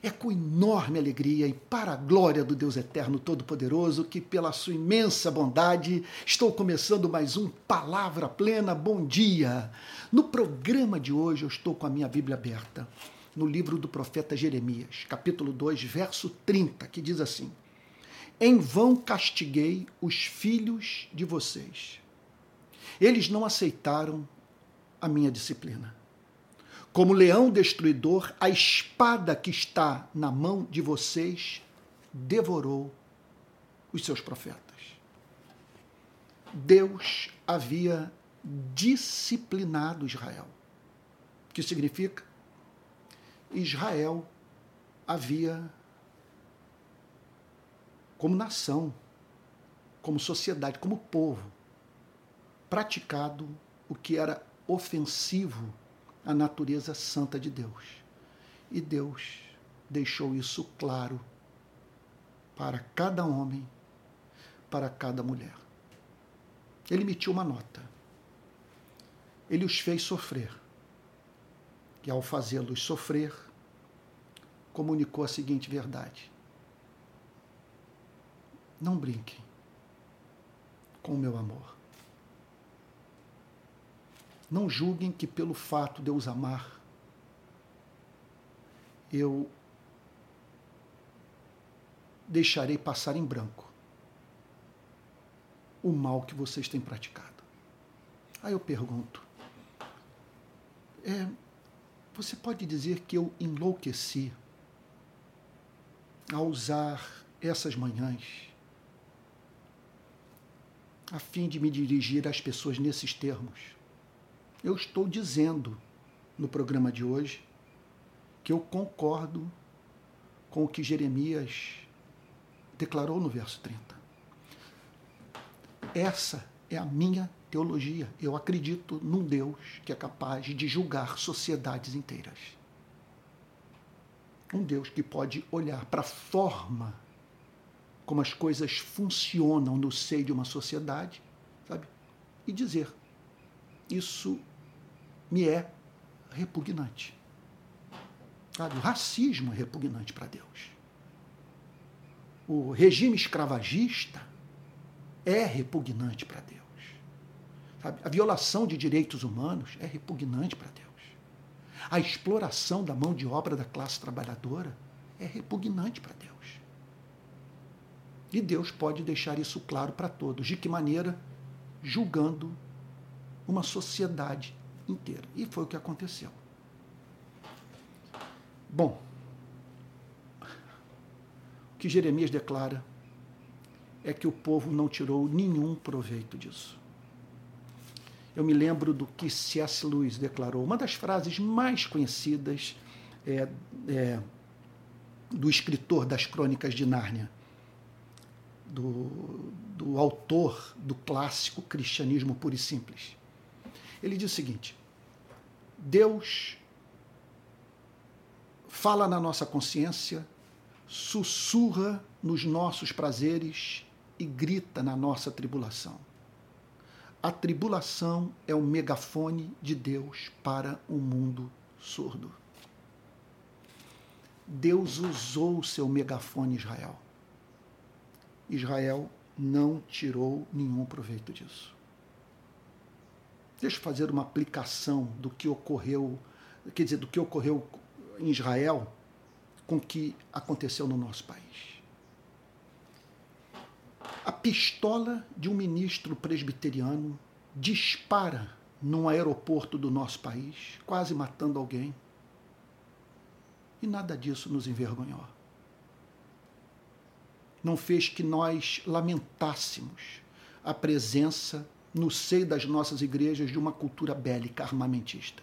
É com enorme alegria e para a glória do Deus Eterno Todo-Poderoso que, pela sua imensa bondade, estou começando mais um Palavra Plena. Bom dia! No programa de hoje, eu estou com a minha Bíblia aberta, no livro do profeta Jeremias, capítulo 2, verso 30, que diz assim: Em vão castiguei os filhos de vocês. Eles não aceitaram a minha disciplina. Como leão destruidor, a espada que está na mão de vocês devorou os seus profetas. Deus havia disciplinado Israel. O que significa? Israel havia, como nação, como sociedade, como povo, praticado o que era ofensivo a natureza santa de Deus. E Deus deixou isso claro para cada homem, para cada mulher. Ele emitiu uma nota. Ele os fez sofrer. E ao fazê-los sofrer, comunicou a seguinte verdade: Não brinquem com o meu amor. Não julguem que pelo fato de eu os amar, eu deixarei passar em branco o mal que vocês têm praticado. Aí eu pergunto: é, você pode dizer que eu enlouqueci ao usar essas manhãs a fim de me dirigir às pessoas nesses termos? Eu estou dizendo no programa de hoje que eu concordo com o que Jeremias declarou no verso 30. Essa é a minha teologia. Eu acredito num Deus que é capaz de julgar sociedades inteiras. Um Deus que pode olhar para a forma como as coisas funcionam no seio de uma sociedade, sabe? E dizer: isso me é repugnante. Sabe? O racismo é repugnante para Deus. O regime escravagista é repugnante para Deus. Sabe? A violação de direitos humanos é repugnante para Deus. A exploração da mão de obra da classe trabalhadora é repugnante para Deus. E Deus pode deixar isso claro para todos. De que maneira? Julgando uma sociedade inteira. E foi o que aconteceu. Bom, o que Jeremias declara é que o povo não tirou nenhum proveito disso. Eu me lembro do que C.S. Lewis declarou, uma das frases mais conhecidas é, é, do escritor das Crônicas de Nárnia, do, do autor do clássico Cristianismo Puro e Simples. Ele diz o seguinte: Deus fala na nossa consciência, sussurra nos nossos prazeres e grita na nossa tribulação. A tribulação é o megafone de Deus para o um mundo surdo. Deus usou o seu megafone Israel. Israel não tirou nenhum proveito disso. Deixa eu fazer uma aplicação do que ocorreu, quer dizer, do que ocorreu em Israel com o que aconteceu no nosso país. A pistola de um ministro presbiteriano dispara num aeroporto do nosso país, quase matando alguém. E nada disso nos envergonhou. Não fez que nós lamentássemos a presença no seio das nossas igrejas de uma cultura bélica armamentista.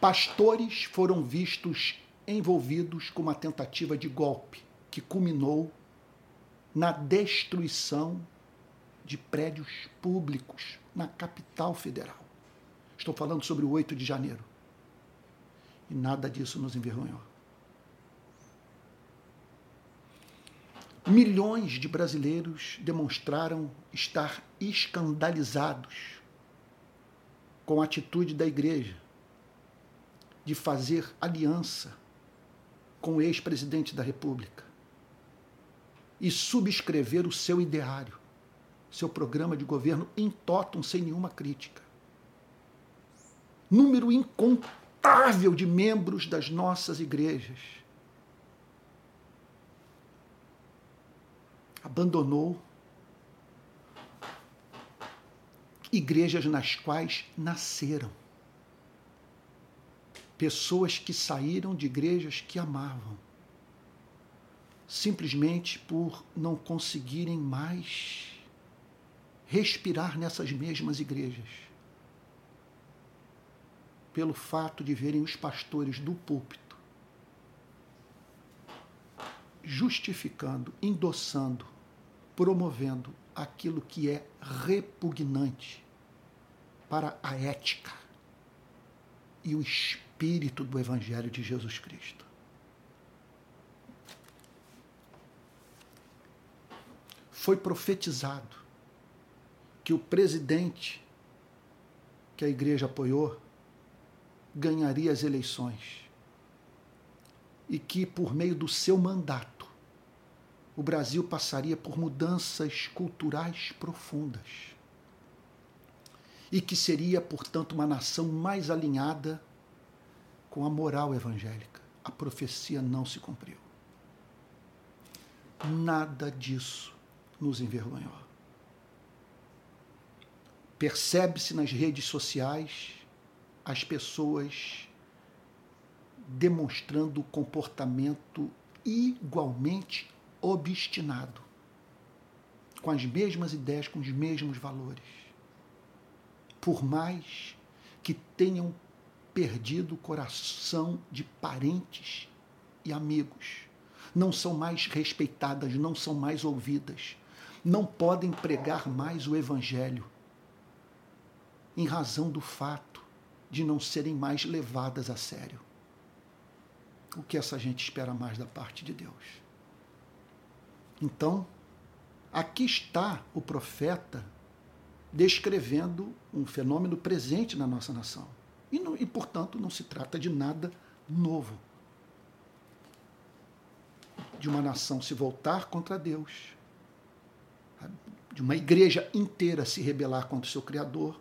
Pastores foram vistos envolvidos com uma tentativa de golpe que culminou na destruição de prédios públicos na capital federal. Estou falando sobre o 8 de janeiro. E nada disso nos envergonhou. Milhões de brasileiros demonstraram estar escandalizados com a atitude da igreja de fazer aliança com o ex-presidente da República e subscrever o seu ideário, seu programa de governo em totum, sem nenhuma crítica. Número incontável de membros das nossas igrejas abandonou igrejas nas quais nasceram. Pessoas que saíram de igrejas que amavam, simplesmente por não conseguirem mais respirar nessas mesmas igrejas. Pelo fato de verem os pastores do púlpito justificando, endossando, promovendo aquilo que é repugnante para a ética e o espírito do Evangelho de Jesus Cristo. Foi profetizado que o presidente que a igreja apoiou ganharia as eleições e que, por meio do seu mandato, o Brasil passaria por mudanças culturais profundas e que seria, portanto, uma nação mais alinhada com a moral evangélica. A profecia não se cumpriu. Nada disso nos envergonhou. Percebe-se nas redes sociais as pessoas demonstrando comportamento igualmente obstinado, com as mesmas ideias, com os mesmos valores. Por mais que tenham perdido o coração de parentes e amigos, não são mais respeitadas, não são mais ouvidas, não podem pregar mais o Evangelho, em razão do fato de não serem mais levadas a sério o que essa gente espera mais da parte de Deus. Então, aqui está o profeta descrevendo um fenômeno presente na nossa nação. E, não, e, portanto, não se trata de nada novo. De uma nação se voltar contra Deus, de uma igreja inteira se rebelar contra o seu Criador,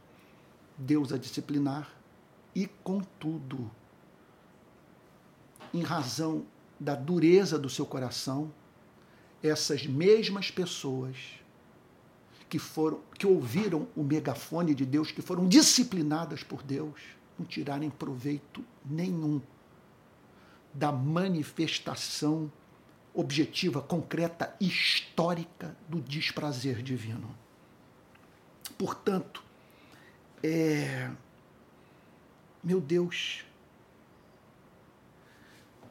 Deus a disciplinar, e, contudo, em razão da dureza do seu coração, essas mesmas pessoas que foram que ouviram o megafone de Deus, que foram disciplinadas por Deus, não tirarem proveito nenhum da manifestação objetiva, concreta, histórica do desprazer divino. Portanto, é, meu Deus,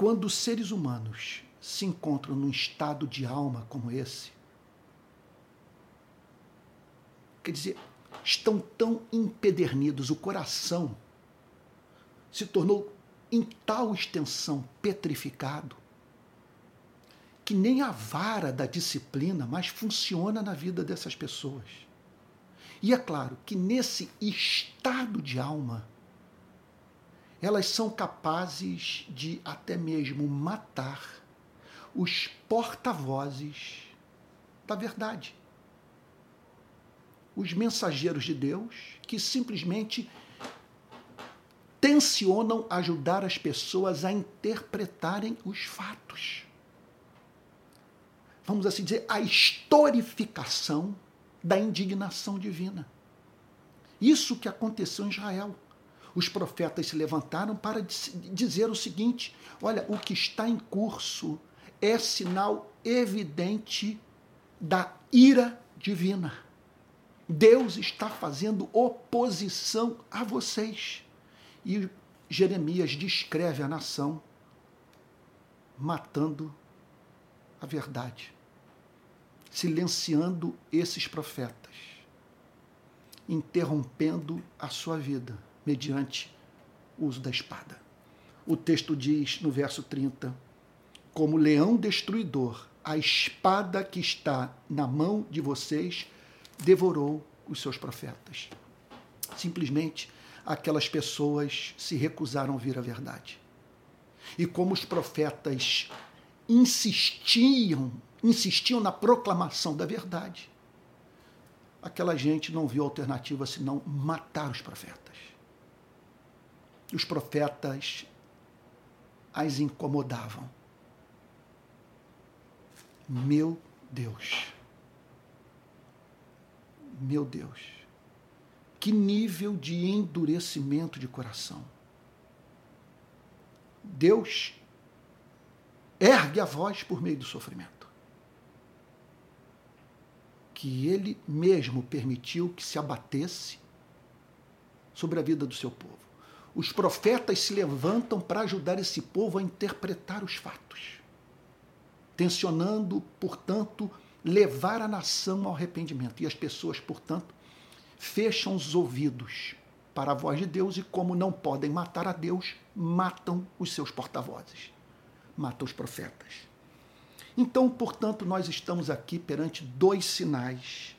quando os seres humanos se encontram num estado de alma como esse, quer dizer, estão tão empedernidos, o coração se tornou em tal extensão petrificado que nem a vara da disciplina mais funciona na vida dessas pessoas. E é claro que nesse estado de alma, elas são capazes de até mesmo matar os porta-vozes da verdade. Os mensageiros de Deus que simplesmente tensionam ajudar as pessoas a interpretarem os fatos. Vamos assim dizer, a historificação da indignação divina. Isso que aconteceu em Israel os profetas se levantaram para dizer o seguinte: olha, o que está em curso é sinal evidente da ira divina. Deus está fazendo oposição a vocês. E Jeremias descreve a nação matando a verdade, silenciando esses profetas, interrompendo a sua vida mediante o uso da espada. O texto diz no verso 30: Como leão destruidor, a espada que está na mão de vocês devorou os seus profetas. Simplesmente aquelas pessoas se recusaram a ouvir a verdade. E como os profetas insistiam, insistiam na proclamação da verdade, aquela gente não viu alternativa senão matar os profetas. Os profetas as incomodavam. Meu Deus. Meu Deus. Que nível de endurecimento de coração. Deus ergue a voz por meio do sofrimento. Que ele mesmo permitiu que se abatesse sobre a vida do seu povo. Os profetas se levantam para ajudar esse povo a interpretar os fatos, tensionando, portanto, levar a nação ao arrependimento. E as pessoas, portanto, fecham os ouvidos para a voz de Deus e, como não podem matar a Deus, matam os seus porta-vozes, matam os profetas. Então, portanto, nós estamos aqui perante dois sinais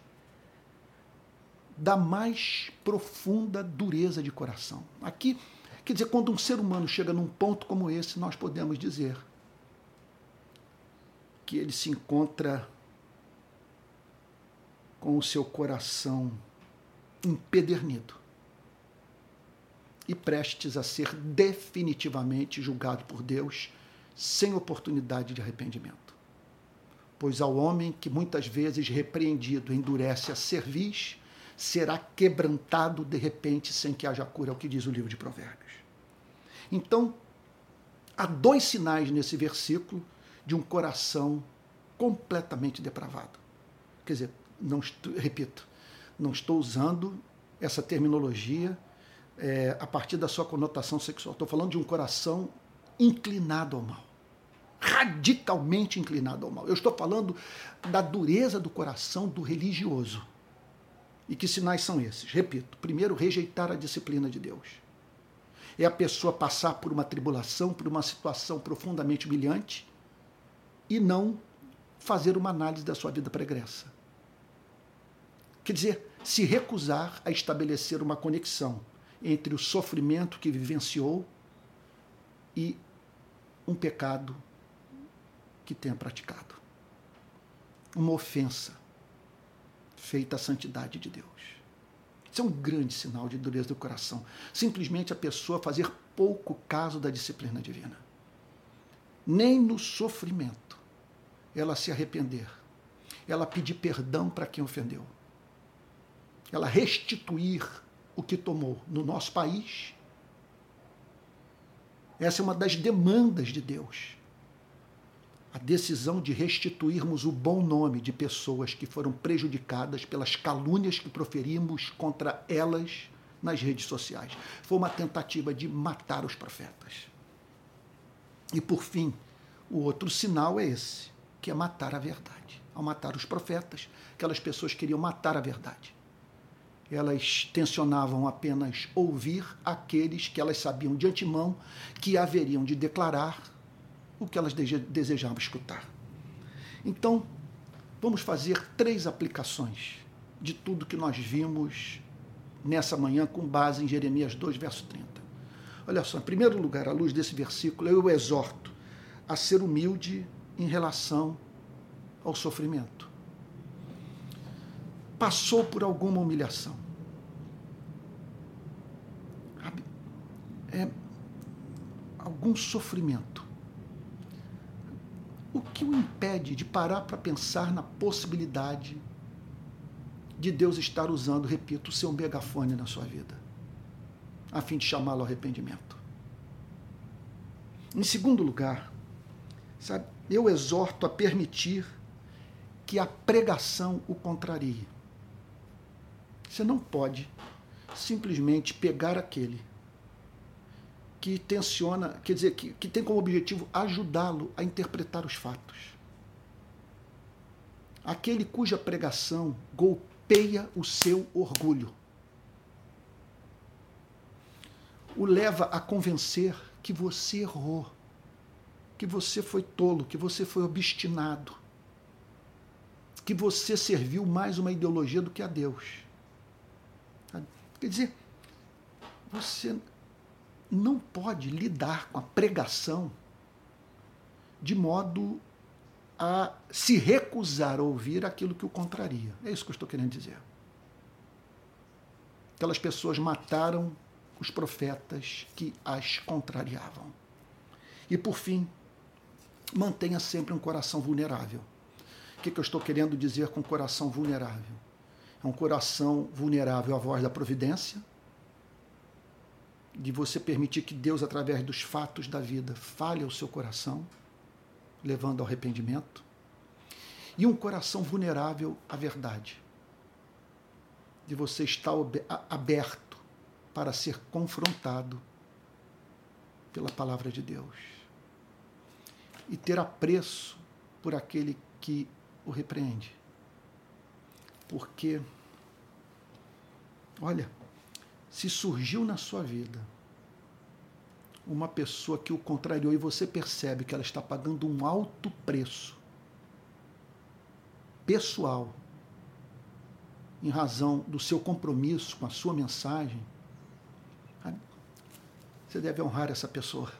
da mais profunda dureza de coração. Aqui, quer dizer, quando um ser humano chega num ponto como esse, nós podemos dizer que ele se encontra com o seu coração empedernido e prestes a ser definitivamente julgado por Deus sem oportunidade de arrependimento. Pois ao homem que muitas vezes repreendido endurece a cerviz, será quebrantado de repente sem que haja cura, é o que diz o livro de Provérbios. Então, há dois sinais nesse versículo de um coração completamente depravado. Quer dizer, não estou, repito, não estou usando essa terminologia é, a partir da sua conotação sexual. Estou falando de um coração inclinado ao mal. Radicalmente inclinado ao mal. Eu estou falando da dureza do coração do religioso. E que sinais são esses? Repito: primeiro, rejeitar a disciplina de Deus. É a pessoa passar por uma tribulação, por uma situação profundamente humilhante e não fazer uma análise da sua vida pregressa. Quer dizer, se recusar a estabelecer uma conexão entre o sofrimento que vivenciou e um pecado que tenha praticado. Uma ofensa feita à santidade de Deus. Isso é um grande sinal de dureza do coração. Simplesmente a pessoa fazer pouco caso da disciplina divina. Nem no sofrimento ela se arrepender, ela pedir perdão para quem ofendeu, ela restituir o que tomou no nosso país. Essa é uma das demandas de Deus. A decisão de restituirmos o bom nome de pessoas que foram prejudicadas pelas calúnias que proferimos contra elas nas redes sociais. Foi uma tentativa de matar os profetas. E por fim, o outro sinal é esse, que é matar a verdade. Ao matar os profetas, aquelas pessoas queriam matar a verdade elas tensionavam apenas ouvir aqueles que elas sabiam de antemão que haveriam de declarar o que elas desejavam escutar. Então, vamos fazer três aplicações de tudo que nós vimos nessa manhã com base em Jeremias 2, verso 30. Olha só, em primeiro lugar, à luz desse versículo, eu exorto a ser humilde em relação ao sofrimento. Passou por alguma humilhação é, algum sofrimento. O que o impede de parar para pensar na possibilidade de Deus estar usando, repito, o seu megafone na sua vida, a fim de chamá-lo ao arrependimento? Em segundo lugar, sabe, eu exorto a permitir que a pregação o contrarie. Você não pode simplesmente pegar aquele que tensiona, quer dizer, que, que tem como objetivo ajudá-lo a interpretar os fatos. Aquele cuja pregação golpeia o seu orgulho, o leva a convencer que você errou, que você foi tolo, que você foi obstinado, que você serviu mais uma ideologia do que a Deus. Quer dizer, você não pode lidar com a pregação de modo a se recusar a ouvir aquilo que o contraria. É isso que eu estou querendo dizer. Aquelas pessoas mataram os profetas que as contrariavam. E por fim, mantenha sempre um coração vulnerável. O que, que eu estou querendo dizer com coração vulnerável? É um coração vulnerável à voz da providência, de você permitir que Deus, através dos fatos da vida, fale ao seu coração, levando ao arrependimento, e um coração vulnerável à verdade, de você estar aberto para ser confrontado pela palavra de Deus e ter apreço por aquele que o repreende. Porque, olha, se surgiu na sua vida uma pessoa que o contrariou e você percebe que ela está pagando um alto preço pessoal em razão do seu compromisso com a sua mensagem, você deve honrar essa pessoa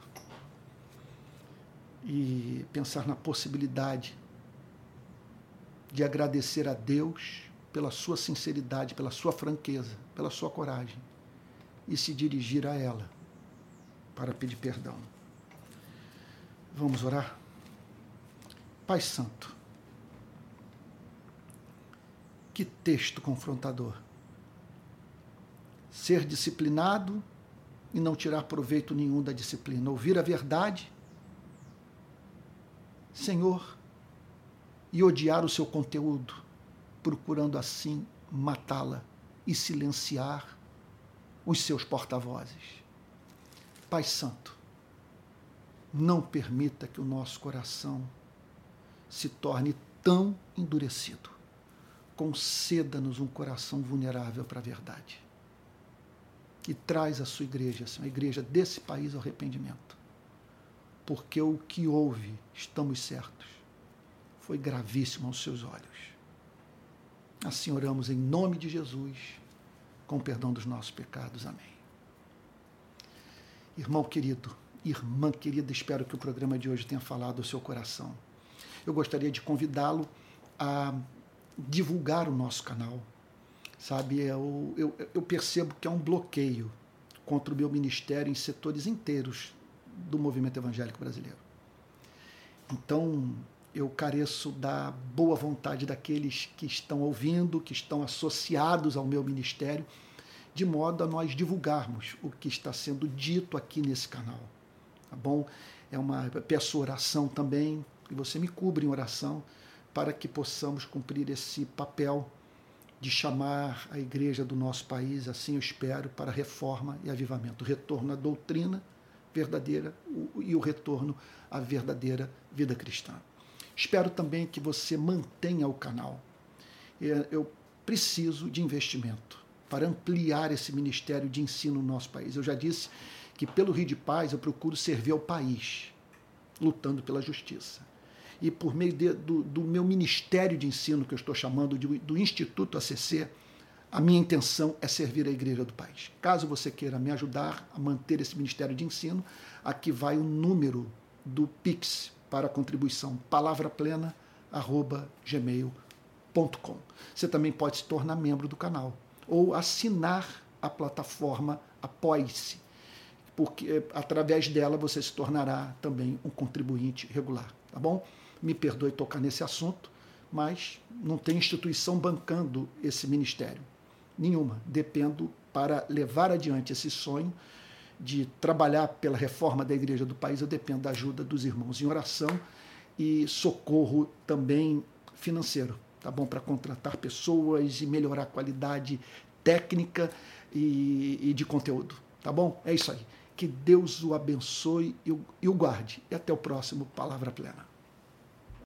e pensar na possibilidade de agradecer a Deus pela sua sinceridade, pela sua franqueza, pela sua coragem e se dirigir a ela para pedir perdão. Vamos orar? Pai Santo, que texto confrontador. Ser disciplinado e não tirar proveito nenhum da disciplina. Ouvir a verdade, Senhor, e odiar o seu conteúdo, procurando assim matá-la e silenciar os seus porta-vozes. Pai Santo, não permita que o nosso coração se torne tão endurecido. Conceda-nos um coração vulnerável para a verdade. E traz a sua igreja, a igreja desse país, ao arrependimento. Porque o que houve, estamos certos, foi gravíssimo aos seus olhos. Assim oramos em nome de Jesus com perdão dos nossos pecados. Amém. Irmão querido, irmã querida, espero que o programa de hoje tenha falado ao seu coração. Eu gostaria de convidá-lo a divulgar o nosso canal. Sabe, eu, eu, eu percebo que há um bloqueio contra o meu ministério em setores inteiros do movimento evangélico brasileiro. Então, eu careço da boa vontade daqueles que estão ouvindo, que estão associados ao meu ministério, de modo a nós divulgarmos o que está sendo dito aqui nesse canal. Tá bom? É uma peço oração também, e você me cubre em oração para que possamos cumprir esse papel de chamar a igreja do nosso país, assim eu espero, para reforma e avivamento, retorno à doutrina verdadeira e o retorno à verdadeira vida cristã. Espero também que você mantenha o canal. É, eu preciso de investimento para ampliar esse ministério de ensino no nosso país. Eu já disse que pelo Rio de Paz eu procuro servir ao país, lutando pela justiça. E por meio de, do, do, meu ministério de ensino, que eu estou chamando de, do Instituto ACC, a minha intenção é servir a igreja do país. Caso você queira me ajudar a manter esse ministério de ensino, aqui vai o número do Pix para a contribuição palavraplena@gmail.com. Você também pode se tornar membro do canal ou assinar a plataforma Apoie-se, porque eh, através dela você se tornará também um contribuinte regular, tá bom? Me perdoe tocar nesse assunto, mas não tem instituição bancando esse ministério. Nenhuma. Dependo para levar adiante esse sonho de trabalhar pela reforma da igreja do país, eu dependo da ajuda dos irmãos em oração e socorro também financeiro, tá bom? Para contratar pessoas e melhorar a qualidade técnica e, e, de conteúdo, tá bom? É isso aí. Que Deus o abençoe e o, e o guarde. E até o próximo Palavra Plena.